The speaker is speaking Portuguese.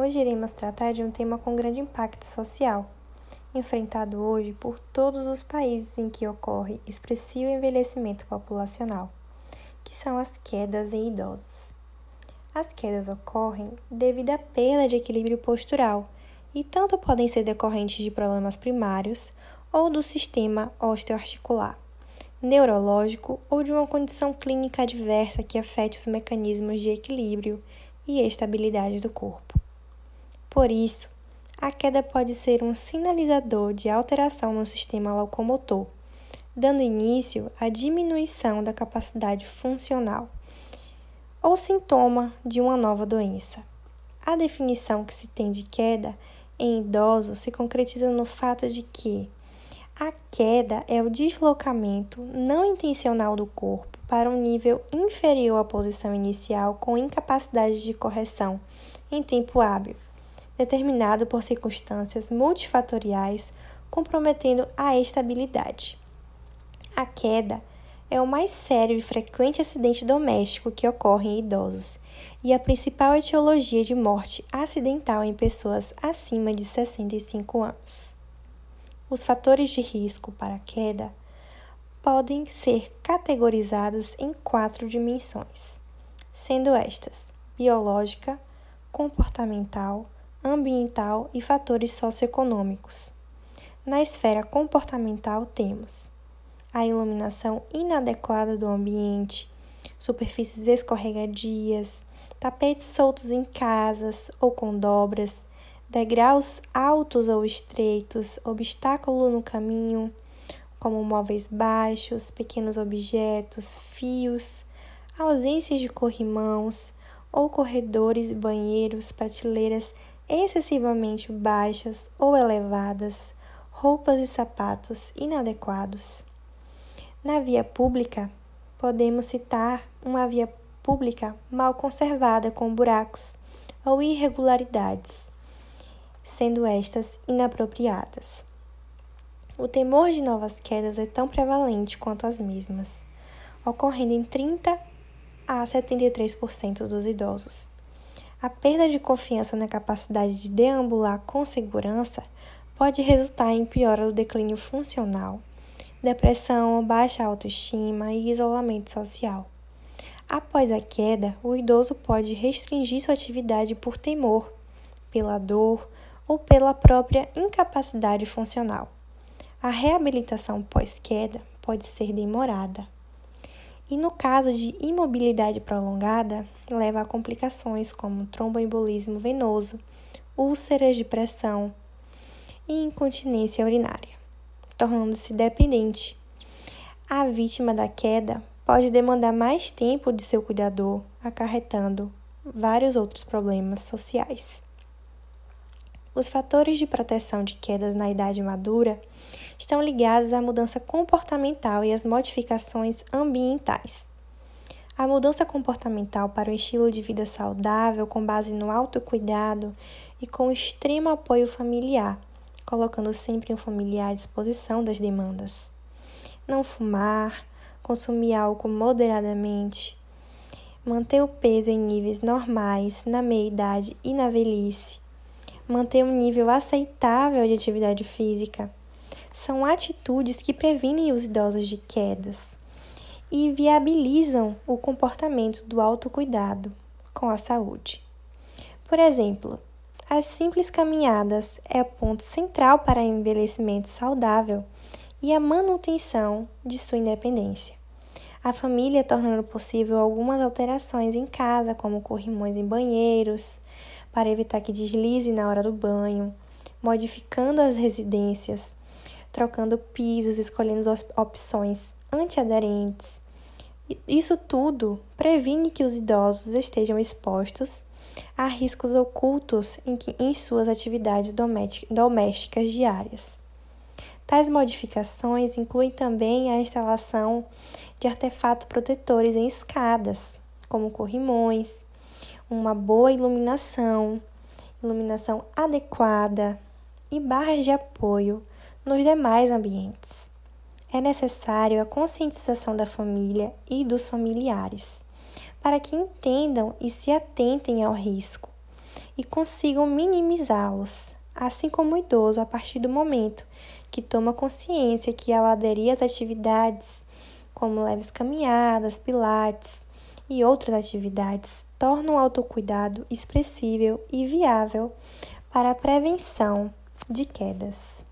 Hoje iremos tratar de um tema com grande impacto social, enfrentado hoje por todos os países em que ocorre expressivo envelhecimento populacional, que são as quedas em idosos. As quedas ocorrem devido à perda de equilíbrio postural e tanto podem ser decorrentes de problemas primários ou do sistema osteoarticular, neurológico ou de uma condição clínica adversa que afete os mecanismos de equilíbrio e estabilidade do corpo. Por isso, a queda pode ser um sinalizador de alteração no sistema locomotor, dando início à diminuição da capacidade funcional, ou sintoma de uma nova doença. A definição que se tem de queda em idosos se concretiza no fato de que a queda é o deslocamento não intencional do corpo para um nível inferior à posição inicial com incapacidade de correção em tempo hábil, determinado por circunstâncias multifatoriais comprometendo a estabilidade. A queda é o mais sério e frequente acidente doméstico que ocorre em idosos e a principal etiologia de morte acidental em pessoas acima de 65 anos. Os fatores de risco para a queda podem ser categorizados em quatro dimensões, sendo estas biológica, comportamental, ambiental e fatores socioeconômicos. Na esfera comportamental, temos a iluminação inadequada do ambiente, superfícies escorregadias, tapetes soltos em casas ou com dobras, degraus altos ou estreitos, obstáculo no caminho, como móveis baixos, pequenos objetos, fios, ausências de corrimãos ou corredores, banheiros, prateleiras excessivamente baixas ou elevadas, roupas e sapatos inadequados. Na via pública, podemos citar uma via pública mal conservada com buracos ou irregularidades sendo estas inapropriadas. O temor de novas quedas é tão prevalente quanto as mesmas, ocorrendo em 30 a 73% dos idosos. A perda de confiança na capacidade de deambular com segurança pode resultar em piora do declínio funcional, depressão, baixa autoestima e isolamento social. Após a queda, o idoso pode restringir sua atividade por temor, pela dor ou pela própria incapacidade funcional. A reabilitação pós-queda pode ser demorada. E no caso de imobilidade prolongada, leva a complicações como tromboembolismo venoso, úlceras de pressão e incontinência urinária, tornando-se dependente. A vítima da queda pode demandar mais tempo de seu cuidador, acarretando vários outros problemas sociais. Os fatores de proteção de quedas na idade madura estão ligados à mudança comportamental e às modificações ambientais. A mudança comportamental para um estilo de vida saudável com base no autocuidado e com extremo apoio familiar, colocando sempre um familiar à disposição das demandas. Não fumar, consumir álcool moderadamente, manter o peso em níveis normais na meia-idade e na velhice manter um nível aceitável de atividade física. São atitudes que previnem os idosos de quedas e viabilizam o comportamento do autocuidado com a saúde. Por exemplo, as simples caminhadas é ponto central para envelhecimento saudável e a manutenção de sua independência. A família tornando possível algumas alterações em casa, como corrimões em banheiros, para evitar que deslize na hora do banho, modificando as residências, trocando pisos, escolhendo opções antiaderentes. Isso tudo previne que os idosos estejam expostos a riscos ocultos em, que, em suas atividades domésticas diárias. Tais modificações incluem também a instalação de artefatos protetores em escadas, como corrimões, uma boa iluminação, iluminação adequada e barras de apoio nos demais ambientes. É necessário a conscientização da família e dos familiares para que entendam e se atentem ao risco e consigam minimizá-los, assim como o idoso, a partir do momento que toma consciência que, ao aderir às atividades, como leves caminhadas, pilates e outras atividades, tornam o autocuidado expressível e viável para a prevenção de quedas.